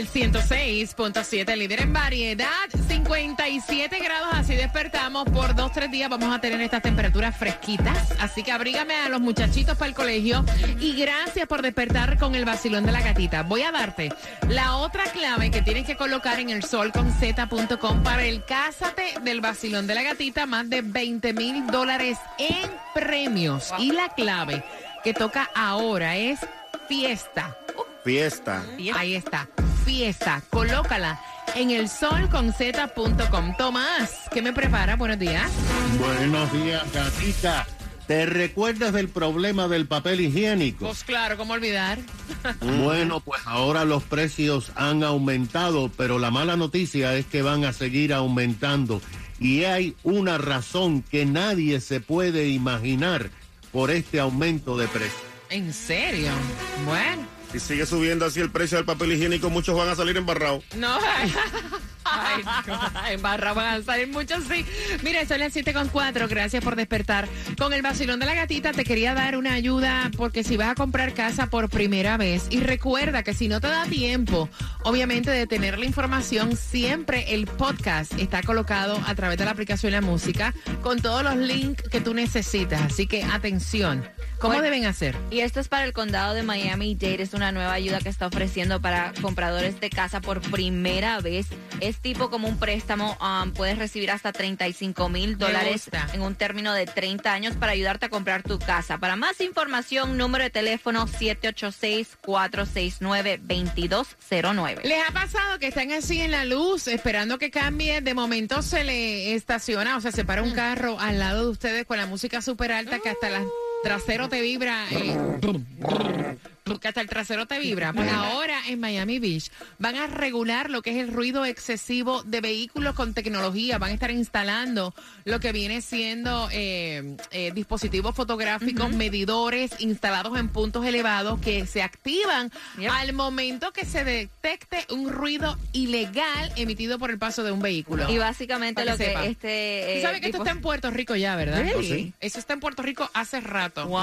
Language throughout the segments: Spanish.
El nuevo Sol 106.7, líder en variedad, 57 grados, así despertamos por dos, tres días. Vamos a tener estas temperaturas fresquitas, así que abrígame a los muchachitos para el colegio y gracias por despertar con el vacilón de la gatita. Voy a darte la otra clave que tienes que colocar en el solconz.com para el Cásate del vacilón de la gatita, más de 20 mil dólares en premios. Y la clave que toca ahora es fiesta. Fiesta. Ahí está, fiesta. Colócala en el solconz.com. Tomás, ¿qué me prepara? Buenos días. Buenos días, gatita. ¿Te recuerdas del problema del papel higiénico? Pues claro, ¿cómo olvidar? Bueno, pues ahora los precios han aumentado, pero la mala noticia es que van a seguir aumentando. Y hay una razón que nadie se puede imaginar por este aumento de precios. ¿En serio? Bueno. Si sigue subiendo así el precio del papel higiénico, muchos van a salir embarrados. No, ay, no, en barra van a salir muchos, sí. Mira, son las 7 con 4, gracias por despertar. Con el vacilón de la gatita te quería dar una ayuda porque si vas a comprar casa por primera vez, y recuerda que si no te da tiempo, obviamente de tener la información, siempre el podcast está colocado a través de la aplicación La Música con todos los links que tú necesitas. Así que atención, ¿cómo Bueno, deben hacer? Y esto es para el condado de Miami-Dade. Es una nueva ayuda que está ofreciendo para compradores de casa por primera vez. Es tipo como un préstamo. um, puedes recibir hasta 35 mil dólares en un término de 30 años para ayudarte a comprar tu casa. Para más información, número de teléfono 786-469-2209. ¿Les ha pasado que están así en la luz esperando que cambie? De momento se le estaciona, o sea, se para un carro al lado de ustedes con la música súper alta que hasta el trasero te vibra. eh, que hasta el trasero te vibra. Pues ahora en Miami Beach van a regular lo que es el ruido excesivo de vehículos con tecnología. Van a estar instalando lo que viene siendo eh, eh, dispositivos fotográficos, medidores instalados en puntos elevados que se activan Yep. al momento que se detecte un ruido ilegal emitido por el paso de un vehículo. Y básicamente lo que que sepa. este... Tú eh, sabes que esto está en Puerto Rico ya, ¿verdad? Really? Oh, sí. Eso está en Puerto Rico hace rato. Wow.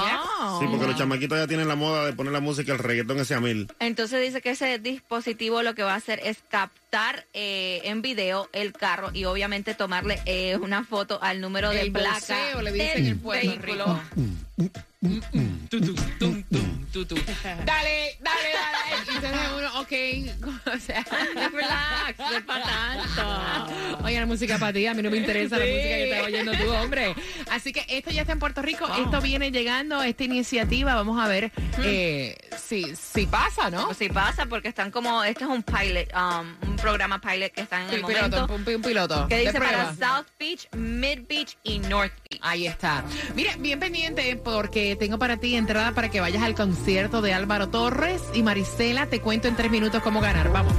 Sí, porque los chamaquitos ya tienen la moda de poner la música, el reggaetón ese a mil. Entonces dice que ese dispositivo lo que va a hacer es captar eh, en video el carro y obviamente tomarle eh, una foto al número de El placa bolseo, le dicen del vehículo. Rico. Tum, tu, tu. Dale, dale, dale. Y entonces uno, ok. O sea, Relax, no es para tanto. Oye, la música para ti, a mí no me interesa la música que estás oyendo tú, hombre. Así que esto ya está en Puerto Rico, esto viene llegando, esta iniciativa, vamos a ver eh, si, si pasa, ¿no? Sí pasa porque están como, este es un pilot, um, un programa pilot que está en el piloto, momento. un, un piloto. Que dice para. South Beach, Mid Beach y North Beach. Ahí está. Mira, bien pendiente porque tengo para ti entrada para que vayas al concierto de Álvaro Torres y Marisela. Te cuento en tres minutos cómo ganar. Vamos.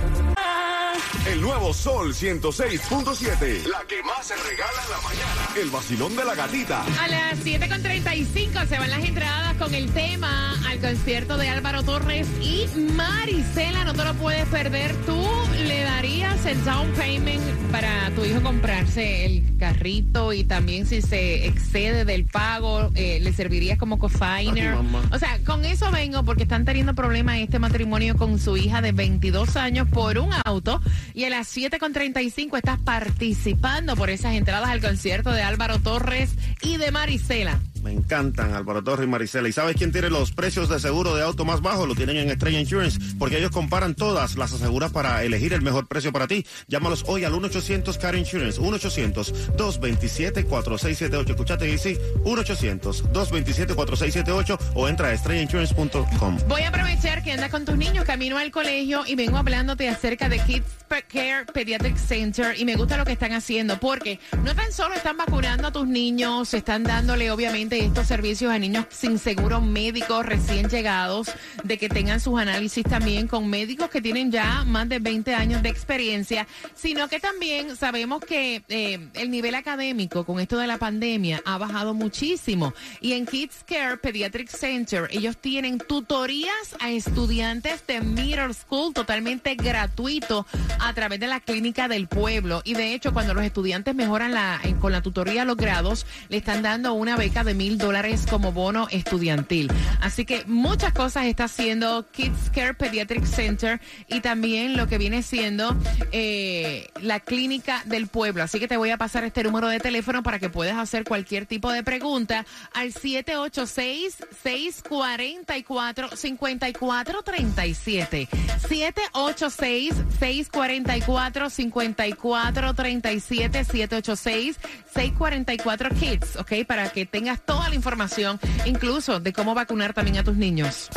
El nuevo Sol 106.7. La que más se regala en la mañana. El vacilón de la gatita. A las 7.35 se van las entradas con el tema al concierto de Álvaro Torres y Marisela. No te lo puedes perder. Tú le darías el down payment para tu hijo comprarse el carrito y también si se excede del pago, eh, le servirías como cosigner. Ay. O sea, con eso vengo porque están teniendo problemas este matrimonio con su hija de 22 años por un auto y a las 7.35 estás participando por esas entradas al concierto de Álvaro Torres y de Marisela. Me encantan, Álvaro Torres y Marisela. ¿Y sabes quién tiene los precios de seguro de auto más bajos? Lo tienen en Estrella Insurance, porque ellos comparan todas las aseguras para elegir el mejor precio para ti. Llámalos hoy al 1-800-CAR Insurance, 1-800-227-4678. Escuchate, sí, 1-800-227-4678 o entra a estrellainsurance.com. Voy a aprovechar que andas con tus niños camino al colegio y vengo hablándote acerca de Kids Care Pediatric Center y me gusta lo que están haciendo porque no tan solo están vacunando a tus niños, están dándole obviamente estos servicios a niños sin seguro médico recién llegados, de que tengan sus análisis también con médicos que tienen ya más de 20 años de experiencia, sino que también sabemos que eh, el nivel académico con esto de la pandemia ha bajado muchísimo. Y en Kids Care Pediatric Center ellos tienen tutorías a estudiantes de middle school totalmente gratuito a través de la clínica del pueblo. Y de hecho, cuando los estudiantes mejoran con la tutoría los grados, le están dando una beca de mil dólares como bono estudiantil. Así que muchas cosas está haciendo Kids Care Pediatric Center y también lo que viene siendo eh, la clínica del pueblo. Así que te voy a pasar este número de teléfono para que puedas hacer cualquier tipo de pregunta al 786-644-5437. 786 644 644-5437-786-644-KIDS, ¿ok? Para que tengas toda la información, incluso de cómo vacunar también a tus niños.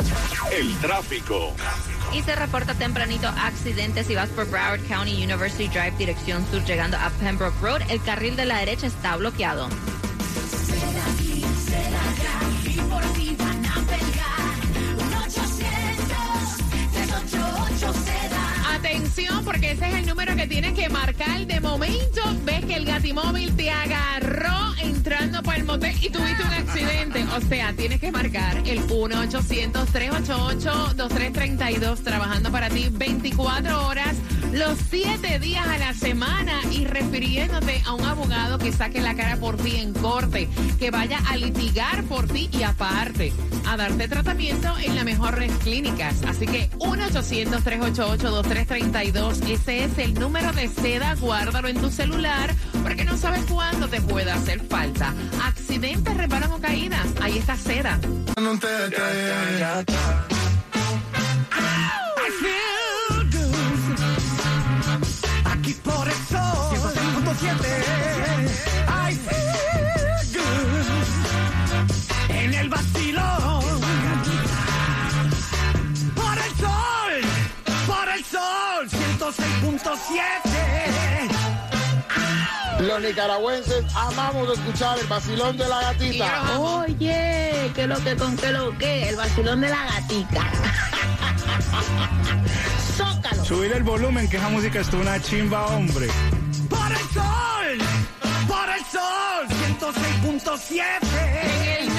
El tráfico. Y se reporta tempranito accidentes si vas por Broward County University Drive, dirección sur, llegando a Pembroke Road. El carril de la derecha está bloqueado. Porque ese es el número que tienes que marcar. De momento, ves que el gatimóvil te agarró entrando por el motel y tuviste un accidente. O sea, tienes que marcar el 1-800-388-2332, trabajando para ti 24 horas, los 7 días a la semana y refiriéndote a un abogado que saque la cara por ti en corte, que vaya a litigar por ti y aparte, a darte tratamiento en las mejores clínicas. Así que 1-800-388-2332. 622. Ese es el número de seda. Guárdalo en tu celular porque no sabes cuándo te puede hacer falta. Accidentes, reparan o caídas. Ahí está seda. No te Aquí por eso, 105.7. 106.7 Los nicaragüenses amamos escuchar el vacilón de la gatita. Oye, que lo que con que lo que, el vacilón de la gatica. Zócalo. Subir el volumen, que esa música es una chimba, hombre. Por el sol Por el sol 106.7 En el nuevo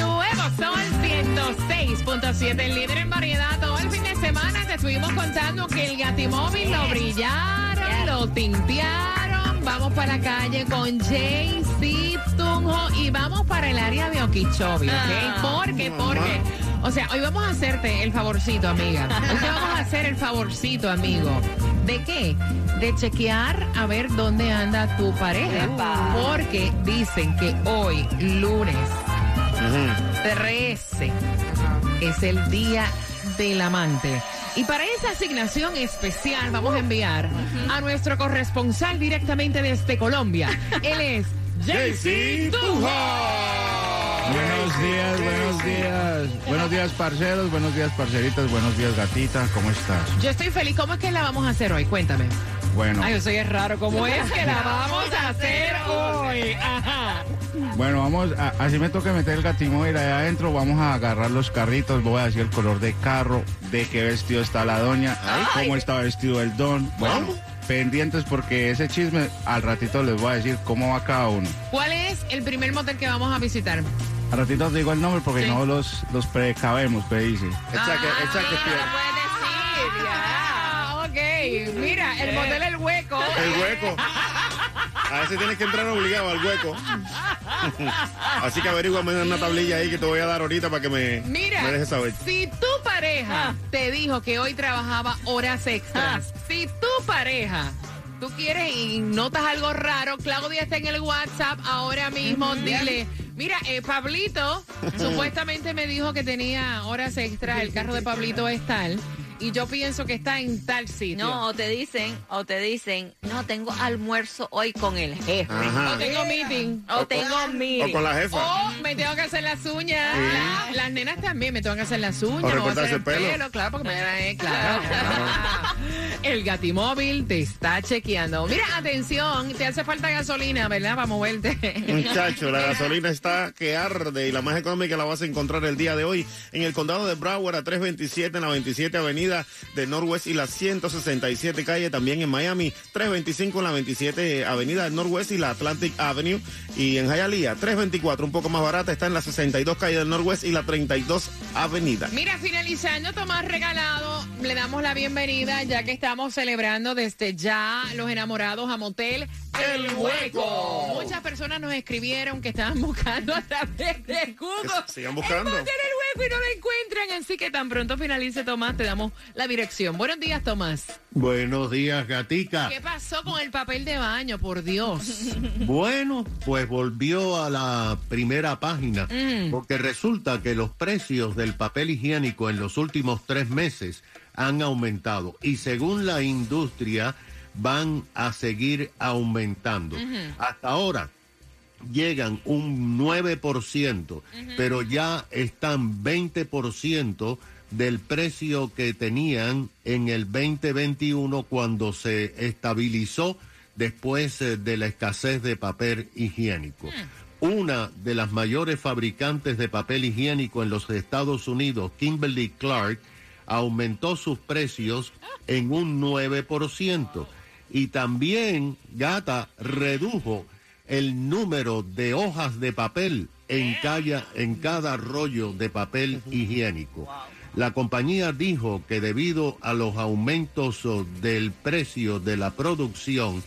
Sol 106.7, el líder en variedad. Todo el fin de semana te estuvimos contando que el gatimóvil lo brillaron, lo tintearon. Vamos para la calle con JC Tunjo y vamos para el área de Okeechobee, ¿ok? Ah. ¿Por qué? Porque, o sea, hoy vamos a hacerte el favorcito, amiga. Hoy te vamos a hacer el favorcito, amigo. ¿De qué? De chequear a ver dónde anda tu pareja. Porque dicen que hoy, lunes, 13 es el día del amante. Y para esa asignación especial vamos a enviar a nuestro corresponsal directamente desde Colombia. Él es JC Tunjo. Buenos días, buenos días. Buenos días, parceros. Buenos días, parceritas. Buenos días, gatita. ¿Cómo estás? Yo estoy feliz. ¿Cómo es que la vamos a hacer hoy? Cuéntame. Bueno, Ay, yo soy raro. ¿Cómo es que la vamos a hacer hoy? Ajá. Bueno, vamos. a- así me toca meter el gatimóvil allá adentro. Vamos a agarrar los carritos. Voy a decir el color de carro, de qué vestido está la doña, cómo está vestido el don. Bueno, pendientes porque ese chisme al ratito les voy a decir cómo va cada uno. ¿Cuál es el primer motel que vamos a visitar? Al ratito te digo el nombre porque Sí. no los, los precabemos, me dice. Echa que, echa que Ah. Ok, mira, el motel El Hueco. El hueco. A veces tienes que entrar obligado al hueco. Así que averíguame en una tablilla ahí que te voy a dar ahorita para que me, Mira, me dejes saber. si tu pareja te dijo que hoy trabajaba horas extras, si tu pareja tú quieres y notas algo raro, Claudia está en el WhatsApp ahora mismo, dile, Mira, eh, Pablito supuestamente me dijo que tenía horas extras. El carro de Pablito es tal. Y yo pienso que está en tal sitio. No, o te dicen, o te dicen, no, tengo almuerzo hoy con el jefe. Ajá. O tengo meeting. O tengo meeting. O con la jefa. O me tengo que hacer las uñas. La- las nenas también me tengo que hacer las uñas. O me recortarse el el pelo. pelo. Claro, porque mañana es claro. el gatimóvil te está chequeando. Mira, atención, te hace falta gasolina, ¿verdad? Para moverte. Muchacho, la gasolina está que arde y la más económica la vas a encontrar el día de hoy en el condado de Broward a 327 en la 27 avenida de Northwest y la 167 calle también en Miami, 325 en la 27 avenida del Northwest y la Atlantic Avenue y en Hialeah 324 un poco más barata está en la 62 calle del Northwest y la 32 avenida. Mira, finalizando Tomás Regalado, le damos la bienvenida ya que estamos celebrando desde ya los enamorados a Motel El Hueco. Muchas personas nos escribieron que estaban buscando a través de Google. Que sigan buscando. El Motel El Hueco y no lo encuentran. Así que tan pronto finalice Tomás, te damos la dirección. Buenos días, Tomás. Buenos días, gatica. ¿Qué pasó con el papel de baño? Por Dios. Bueno, pues volvió a la primera página, porque resulta que los precios del papel higiénico en los últimos tres meses han aumentado y según la industria van a seguir aumentando. Hasta ahora llegan un 9%, pero ya están 20% del precio que tenían en el 2021 cuando se estabilizó después eh, de la escasez de papel higiénico. Una de las mayores fabricantes de papel higiénico en los Estados Unidos, Kimberly Clark, aumentó sus precios en un 9%. Y también Gata redujo el número de hojas de papel en, en cada rollo de papel higiénico. La compañía dijo que debido a los aumentos del precio de la producción,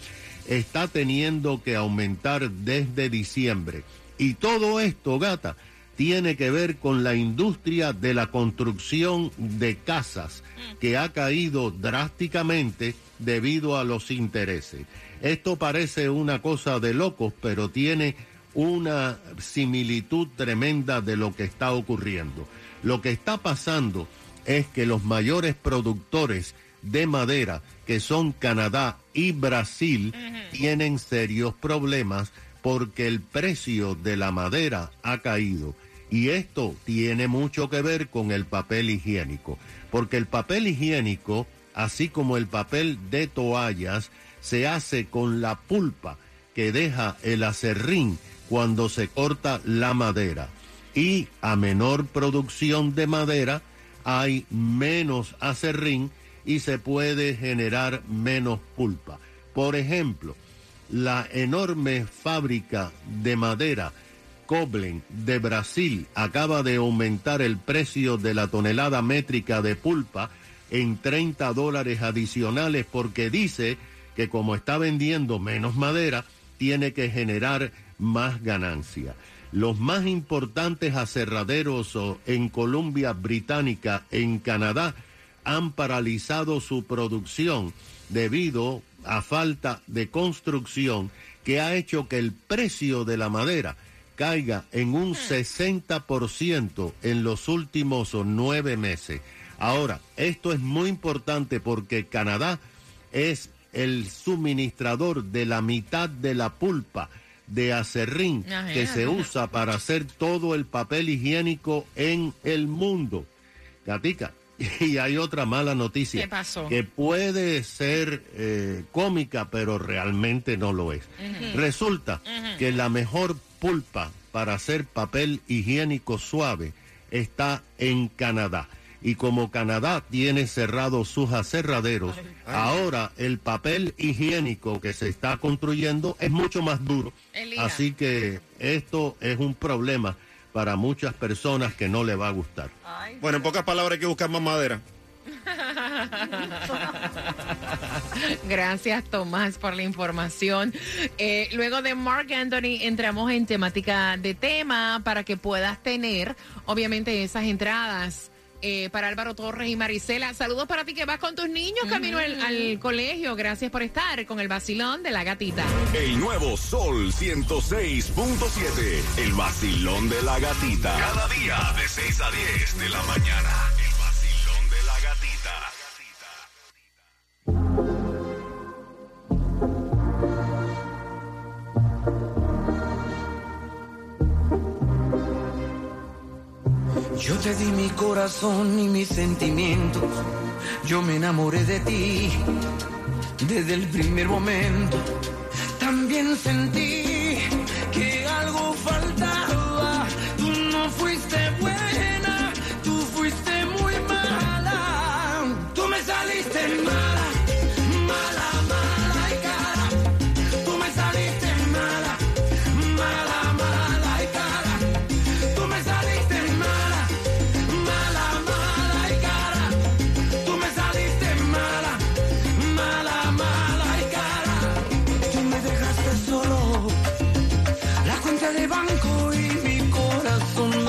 está teniendo que aumentar desde diciembre. Y todo esto, gata, tiene que ver con la industria de la construcción de casas, que ha caído drásticamente debido a los intereses. Esto parece una cosa de locos, pero tiene una similitud tremenda de lo que está ocurriendo. Lo que está pasando es que los mayores productores de madera, que son Canadá y Brasil, tienen serios problemas porque el precio de la madera ha caído. Y esto tiene mucho que ver con el papel higiénico, porque el papel higiénico, así como el papel de toallas, se hace con la pulpa que deja el acerrín cuando se corta la madera. Y a menor producción de madera hay menos acerrín y se puede generar menos pulpa. Por ejemplo, la enorme fábrica de madera Coblen de Brasil acaba de aumentar el precio de la tonelada métrica de pulpa en 30 dólares adicionales porque dice que como está vendiendo menos madera, tiene que generar más ganancia. Los más importantes aserraderos en Columbia Británica, en Canadá, han paralizado su producción debido a falta de construcción que ha hecho que el precio de la madera caiga en un 60% en los últimos nueve meses. Ahora, esto es muy importante porque Canadá es el suministrador de la mitad de la pulpa de acerrín Ajá. que se usa para hacer todo el papel higiénico en el mundo. Gatica, y hay otra mala noticia. ¿Qué pasó? Que puede ser eh, cómica, pero realmente no lo es. Resulta que la mejor pulpa para hacer papel higiénico suave está en Canadá. Y como Canadá tiene cerrados sus aserraderos, ahora el papel higiénico que se está construyendo es mucho más duro. Así que esto es un problema para muchas personas que no le va a gustar. Bueno, en pocas palabras hay que buscar más madera. Gracias, Tomás, por la información. Eh, luego de Mark Anthony, entramos en temática de tema para que puedas tener, obviamente, esas entradas eh, para Álvaro Torres y Marisela. Saludos para ti que vas con tus niños camino al, al colegio. Gracias por estar con el vacilón de la gatita. El nuevo Sol 106.7. El vacilón de la gatita. Cada día de 6 a 10 de la mañana. El vacilón de la gatita. Yo te di mi corazón y mis sentimientos. Yo me enamoré de ti desde el primer momento. También sentí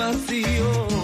corazón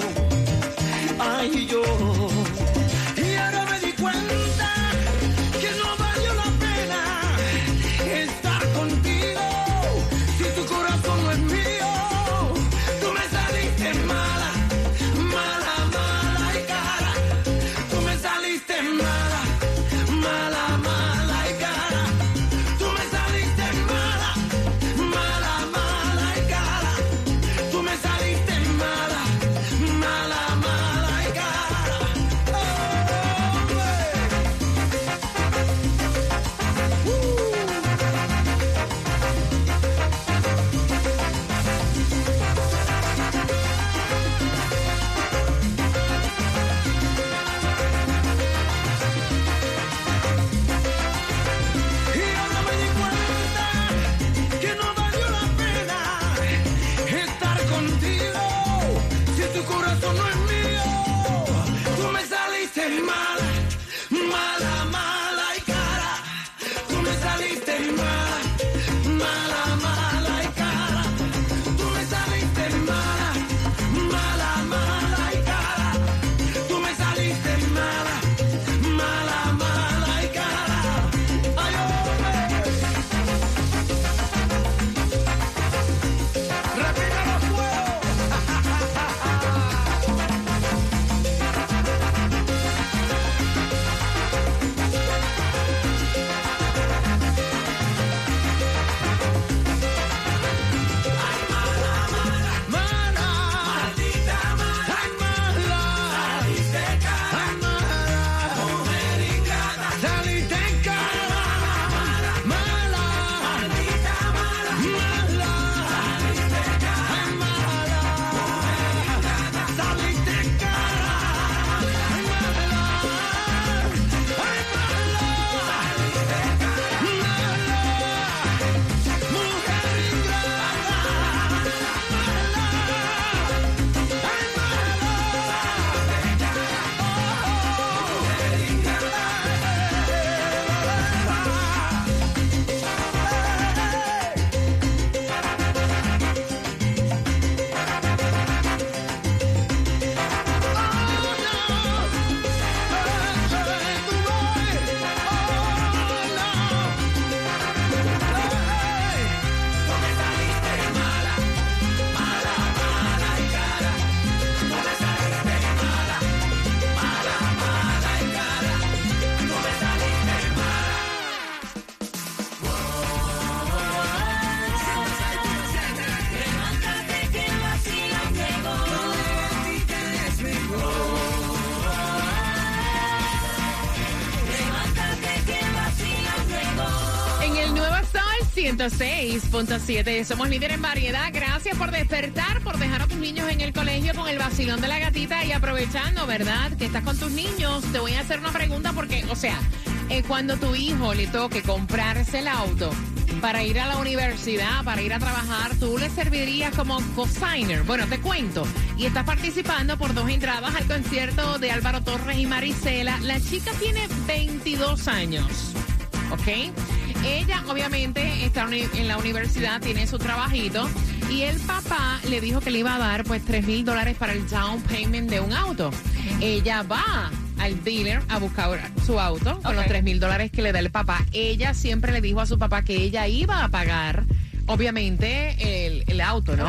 106.7. Somos líderes en variedad. Gracias por despertar, por dejar a tus niños en el colegio con el vacilón de la gatita y aprovechando, ¿verdad? Que estás con tus niños. Te voy a hacer una pregunta porque, o sea, eh, cuando tu hijo le toque comprarse el auto para ir a la universidad, para ir a trabajar, tú le servirías como cosigner. Bueno, te cuento. Y estás participando por dos entradas al concierto de Álvaro Torres y Marisela. La chica tiene 22 años. ¿ok? Ella obviamente está en la universidad, tiene su trabajito y el papá le dijo que le iba a dar pues 3 mil dólares para el down payment de un auto. Ella va al dealer a buscar su auto con los 3 mil dólares que le da el papá. Ella siempre le dijo a su papá que ella iba a pagar, obviamente, el, el auto, ¿no?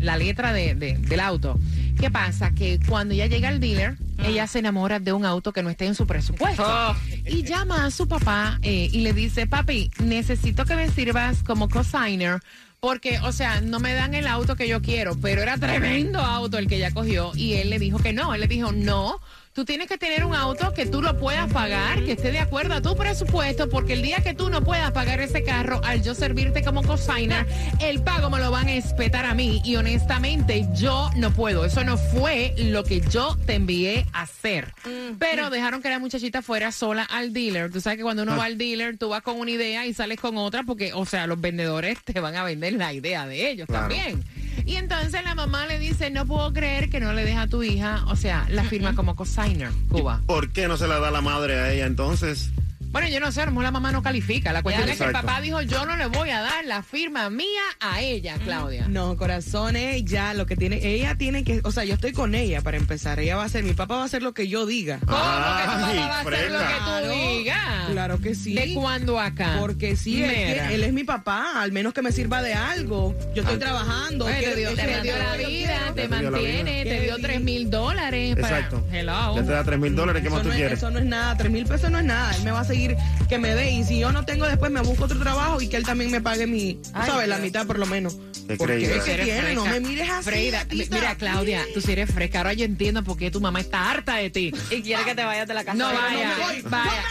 La letra de- de- del auto. ¿Qué pasa? Que cuando ella llega al dealer, ella se enamora de un auto que no esté en su presupuesto. Oh. Y llama a su papá eh, y le dice, papi, necesito que me sirvas como cosigner. Porque, o sea, no me dan el auto que yo quiero, pero era tremendo auto el que ella cogió. Y él le dijo que no. Él le dijo, no, tú tienes que tener un auto que tú lo puedas pagar, que esté de acuerdo a tu presupuesto, porque el día que tú no puedas pagar ese carro, al yo servirte como cosigner, el pago me lo van a espetar a mí. Y honestamente, yo no puedo. Eso no fue lo que yo te envié a hacer. Pero dejaron que la muchachita fuera sola al dealer. Tú sabes que cuando uno va al dealer, tú vas con una idea y sales con otra, porque, o sea, los vendedores te van a vender la idea de ellos Claro. también. Y entonces la mamá le dice, no puedo creer que no le deja a tu hija, o sea, la firma como cosigner, Cuba. ¿Por qué no se la da la madre a ella entonces? Bueno, yo no sé, a lo mejor la mamá no califica. La cuestión es que el papá dijo, yo no le voy a dar la firma mía a ella, Claudia. No, corazones, ya lo que tiene, ella tiene que, o sea, yo estoy con ella para empezar. Ella va a hacer, mi papá va a hacer lo que yo diga. ¿Cómo que tu Ay, papá va a hacer lo que tú digas? Claro que sí. ¿De cuándo acá? Porque sí, es que Mira. él es mi papá, al menos que me sirva de algo. Yo estoy trabajando. Bueno, te dio, te dio la vida, te mantiene, te dio 3 mil dólares. para- Exacto. Hello. Ya te da tres mil dólares, ¿qué Eso más tú no, es, quieres? eso no es nada, tres mil pesos no es nada. Él me va a seguir que me dé. Y si yo no tengo después, me busco otro trabajo y que él también me pague mi, Ay, ¿sabes? La mitad por lo menos. Porque es que tiene, no me mires así. Freida, mira. Claudia, tú sí eres fresca. Ahora yo entiendo por qué tu mamá está harta de ti. Y quiere que te vayas de la casa. No vaya, me voy. vaya.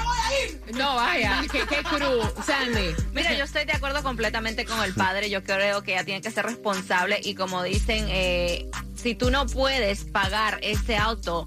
No vaya, qué, qué cruz, Sandy. Mira, yo estoy de acuerdo completamente con el padre. Yo creo que ella tiene que ser responsable y como dicen, eh, si tú no puedes pagar ese auto,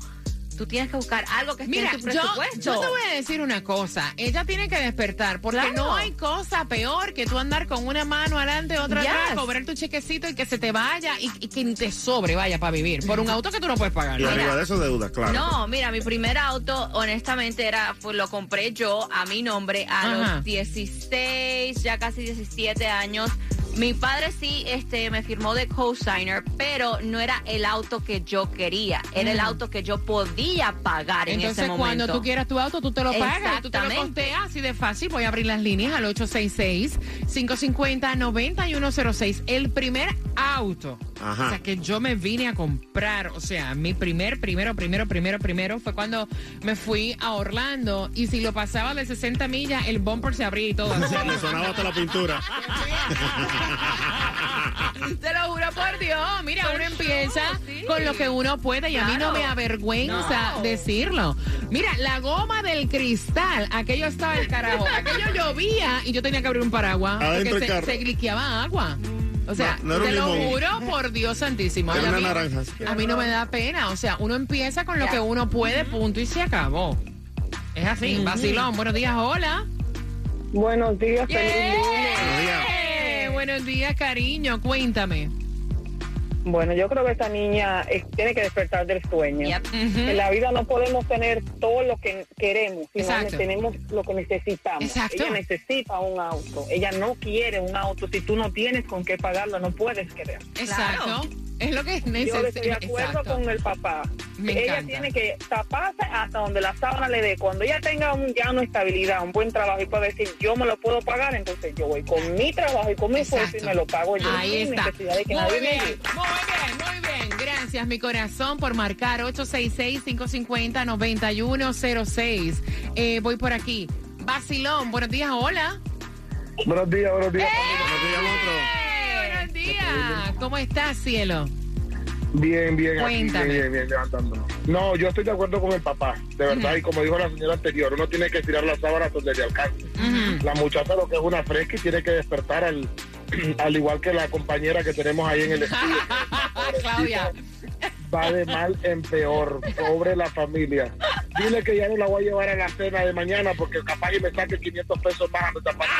tú tienes que buscar algo que esté Mira, en tu yo, presupuesto. yo te voy a decir una cosa. Ella tiene que despertar porque Claro. no hay cosa peor que tú andar con una mano adelante, otra atrás, Yes. cobrar tu chequecito y que se te vaya y, y que ni te sobre vaya para vivir por un auto que tú no puedes pagar. Y ¿no? arriba de eso deuda, claro. No, mira, mi primer auto, honestamente, era, pues, lo compré yo a mi nombre a Ajá. los 16, ya casi 17 años. Mi padre sí este, me firmó de co-signer, pero no era el auto que yo quería, era el auto que yo podía pagar en Entonces, ese momento. cuando tú quieras tu auto, tú te lo pagas y tú te lo costeas así de fácil. Voy a abrir las líneas al 866-550-9106. El primer auto. Ajá. O sea, que yo me vine a comprar. O sea, mi primer, primero, primero, primero, primero fue cuando me fui a Orlando. Y si lo pasaba de 60 millas, el bumper se abría y todo. así. Le sonaba hasta la pintura. Te lo juro por Dios. Mira, uno empieza sí. con lo que uno puede y a mí no me avergüenza No. decirlo. Mira, la goma del cristal, aquello estaba el carajo. Aquello llovía y yo tenía que abrir un paraguas Adentro porque se, se gliqueaba agua. O sea, No, te lo limón. juro por Dios santísimo. Era a, mí, naranja. a mí no me da pena. O sea, uno empieza con lo Ya. que uno puede, punto, y se acabó. Es así, vacilón. Buenos días, hola. Buenos días, feliz lunes. Buenos días. Días, cariño. Cuéntame. Bueno, yo creo que esta niña tiene que despertar del sueño. Yep. En la vida no podemos tener todo lo que queremos, sino que tenemos lo que necesitamos. Exacto. Ella necesita un auto. Ella no quiere un auto. Si tú no tienes con qué pagarlo, no puedes querer. Exacto. Claro. Es lo que Yo estoy de acuerdo con el papá. Me ella encanta. tiene que taparse hasta donde la sábana le dé. Cuando ella tenga un, ya una estabilidad, un buen trabajo y pueda decir, yo me lo puedo pagar, entonces yo voy con mi trabajo y con mi esfuerzo y me lo pago yo. Ahí sin está. necesidad de que Muy nadie me bien, muy bien, muy bien. Gracias, mi corazón, por marcar 866-550-9106. Eh, voy por aquí. Basilón, buenos días, hola. Buenos días, buenos días. Buenos días. Días. ¿Cómo estás, cielo? Bien, bien, aquí, Cuéntame. bien, bien, bien, levantándonos. No, yo estoy de acuerdo con el papá, de verdad, y como dijo la señora anterior, uno tiene que tirar las sábanas donde le alcance. La muchacha lo que es una fresca y tiene que despertar al, al igual que la compañera que tenemos ahí en el estudio. Claudia. Va de mal en peor, pobre la familia. Dile que ya no la voy a llevar a la cena de mañana porque capaz que me saque 500 pesos más a nuestra parte.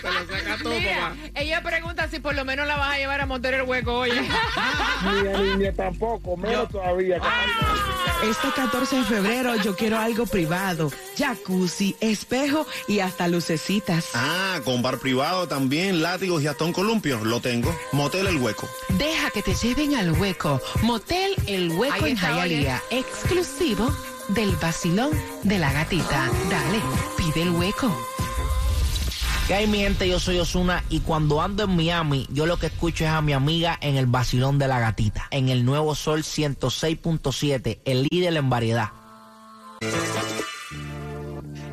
Se lo saca todo, Mira, papá. ella pregunta si por lo menos la vas a llevar a montar el hueco hoy. Ni a niña tampoco, menos todavía. capaz que- Este 14 de febrero yo quiero algo privado. Jacuzzi, espejo y hasta lucecitas. Ah, con bar privado también, látigos y hasta un columpio. Lo tengo. Motel El Hueco. Deja que te lleven al hueco. Motel El Hueco en Jayalía. Exclusivo del vacilón de la gatita. Dale, pide el hueco. ¿Qué hay mi gente? Yo soy Osuna y cuando ando en Miami, yo lo que escucho es a mi amiga en el vacilón de la gatita, en el nuevo Sol 106.7, el líder en variedad.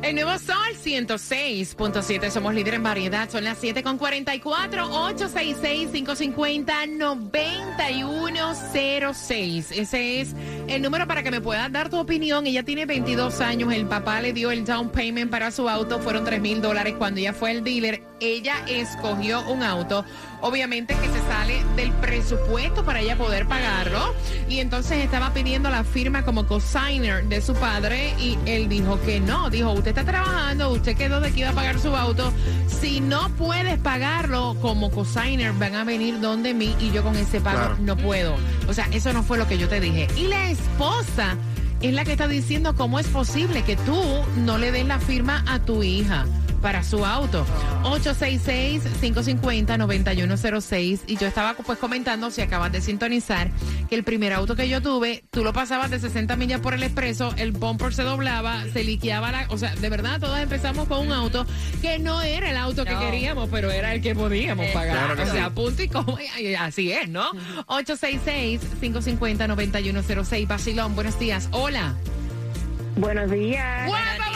El nuevo Sol 106.7, somos líder en variedad, son las 7 con 44, 866-550-9106. Ese es el número para que me puedas dar tu opinión. Ella tiene 22 años, el papá le dio el down payment para su auto, fueron 3 mil dólares. Cuando ella fue al dealer, ella escogió un auto, obviamente que se sale del presupuesto para ella poder pagarlo. Y entonces estaba pidiendo la firma como cosigner de su padre y él dijo que no. Dijo, usted está trabajando, usted quedó de que iba a pagar su auto. Si no puedes pagarlo como cosigner, van a venir donde mí y yo con ese pago Claro. no puedo. O sea, eso no fue lo que yo te dije. Y la esposa es la que está diciendo cómo es posible que tú no le des la firma a tu hija para su auto. 866-550-9106. Y yo estaba pues comentando, si acabas de sintonizar, que el primer auto que yo tuve, tú lo pasabas de 60 millas por el expreso, el bumper se doblaba, se liqueaba la... O sea, de verdad, todos empezamos con un auto que no era el auto que No. queríamos, pero era el que podíamos pagar. claro que o sí. sea, punto y coma, y así es, ¿no? 866-550-9106. Basilón, buenos días. Hola. Buenos días. Guapa, buenos días.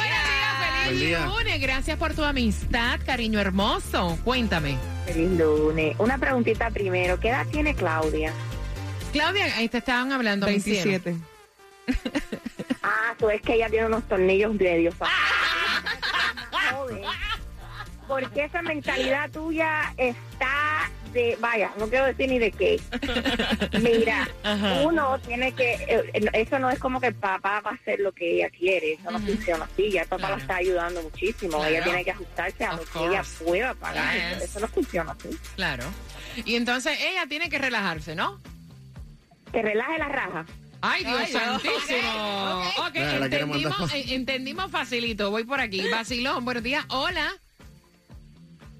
Buen día. lunes. Gracias por tu amistad, cariño hermoso. Cuéntame. Feliz lunes. Una preguntita primero. ¿Qué edad tiene Claudia? Claudia, ahí te estaban hablando. mi cielo. 27. Ah, tú es que ella tiene unos tornillos medios. Joven. Porque esa mentalidad tuya está de, vaya, no quiero decir ni de qué. Mira, Ajá. uno tiene que, eh, eso no es como que el papá va a hacer lo que ella quiere, eso no Ujú. funciona así, ya el papá Claro. la está ayudando muchísimo, Claro. ella tiene que ajustarse a Of lo que ella course. pueda pagar, Yes. eso no funciona así. Claro. Y entonces ella tiene que relajarse, ¿no? Que relaje la raja. Ay, Dios Ay, santísimo. Ok, Ok, la quiere entendimos, eh, entendimos facilito. Voy por aquí. Basilón, buenos días. Hola.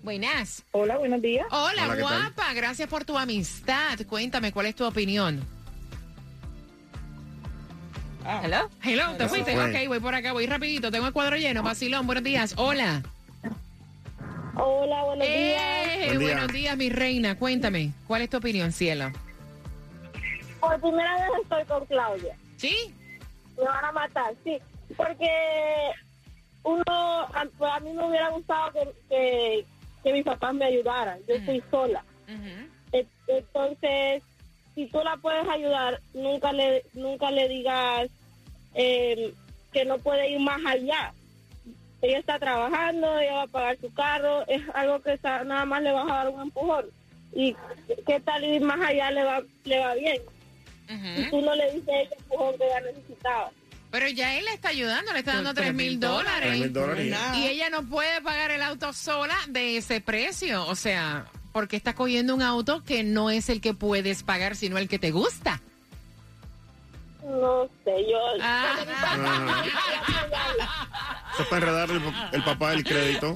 Buenas. Hola, buenos días. Hola, guapa. Gracias por tu amistad. Cuéntame, ¿cuál es tu opinión? Hello. Hello, ¿te Se fuiste? fue. Ok, voy por acá, voy rapidito. Tengo el cuadro lleno. Basilón, buenos días. Hola. Hola, buenos Eh, Buen día. buenos días, mi reina. Cuéntame, ¿cuál es tu opinión, cielo? Por primera vez estoy con Claudia. ¿Sí? me van a matar, sí, porque uno, a, a mí me hubiera gustado que, que, que mis papás me ayudaran, yo estoy sola. Entonces, si tú la puedes ayudar, nunca le, nunca le digas eh, que no puede ir más allá. Ella está trabajando, ella va a pagar su carro, es algo que está- nada más le vas a dar un empujón. Y qué tal ir más allá le va, le va bien. Y tú no le dices ese empujón que ella necesitaba. Pero ya él le está ayudando, le está dando Tres 3 mil dólares. Mil dólares. Y ella no puede pagar el auto sola de ese precio. O sea, porque está cogiendo un auto que no es el que puedes pagar, sino el que te gusta. No sé, yo... Ah. Eso para el, el papá el crédito.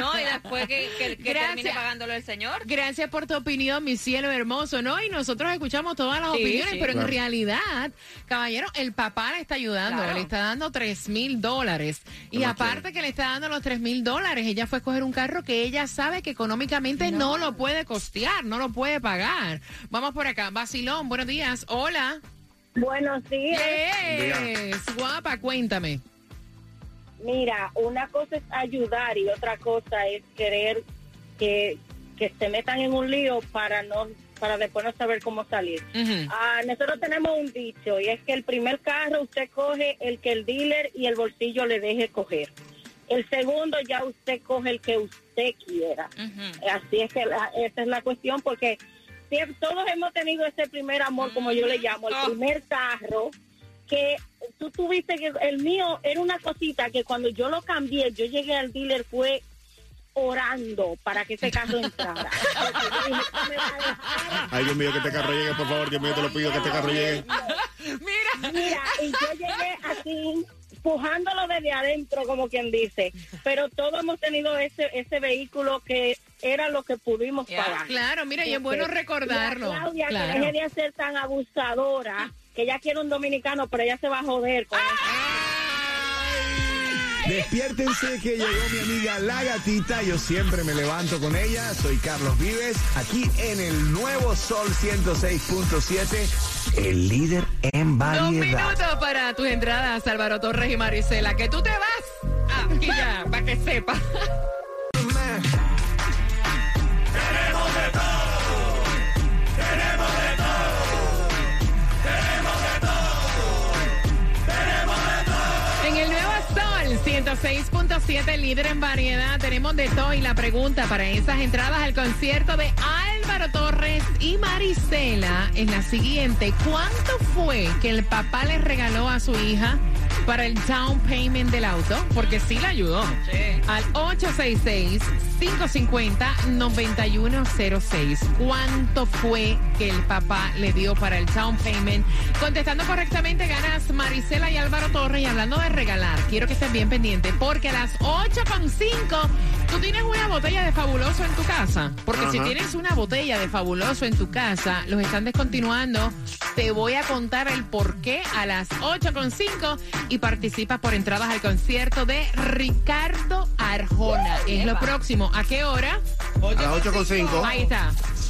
No, y después que, que, termine pagándolo el señor. Gracias por tu opinión, mi cielo hermoso, ¿no? Y nosotros escuchamos todas las Sí, opiniones, sí. pero en realidad, caballero, el papá le está ayudando, Claro. le está dando 3 mil dólares. Y ¿Qué más aparte que le está dando los 3 mil dólares, ella fue a escoger un carro que ella sabe que económicamente no. lo puede costear, no lo puede pagar. Vamos por acá, Basilón, buenos días, hola. Buenos días. Yes, guapa, cuéntame. Mira, una cosa es ayudar y otra cosa es querer que, que se metan en un lío para no para después no saber cómo salir. Ah, nosotros tenemos un dicho y es que el primer carro usted coge el que el dealer y el bolsillo le deje coger. El segundo ya usted coge el que usted quiera. Así es que la- esa es la cuestión porque todos hemos tenido ese primer amor, como yo le llamo, el Oh. primer carro que tú tuviste que el mío era una cosita que cuando yo lo cambié, yo llegué al dealer fue orando para que ese carro entrara. Ay, Dios mío, que este carro llegue, por favor. Dios mío, te lo pido que este carro llegue. Mira, Mira, y yo llegué así, pujándolo desde adentro, como quien dice. Pero todos hemos tenido ese, ese vehículo que era lo que pudimos pagar. Claro, mira, y es bueno recordarlo. la Claudia, Claro. que deje de ser tan abusadora, que ella quiere un dominicano, pero ella se va a joder con Despiértense que llegó mi amiga La Gatita. Yo siempre me levanto con ella. Soy Carlos Vives, aquí en el nuevo Sol 106.7, el líder en Dos variedad. minutos para tus entradas, Álvaro Torres y Marisela. Que tú te vas. Ah, Aquí ya, para que sepa. 106.7, líder en variedad, tenemos de todo. Y la pregunta para esas entradas al concierto de Álvaro Torres y Marisela es la siguiente: ¿Cuánto fue que el papá le regaló a su hija para el down payment del auto? Porque sí le ayudó. Al 866-550-9106. ¿Cuánto fue que el papá le dio para el down payment? Contestando correctamente, ganas Marisela y Álvaro Torres. Y hablando de regalar, quiero que estés bien pendiente, porque a las 8.5 tú tienes una botella de fabuloso en tu casa. Porque si tienes una botella de fabuloso en tu casa, los están descontinuando. Te voy a contar el por qué a las 8.5 y participas por entradas al concierto de Ricardo Arjona. Es lo próximo. ¿A qué hora? A las 8.5. Ahí está.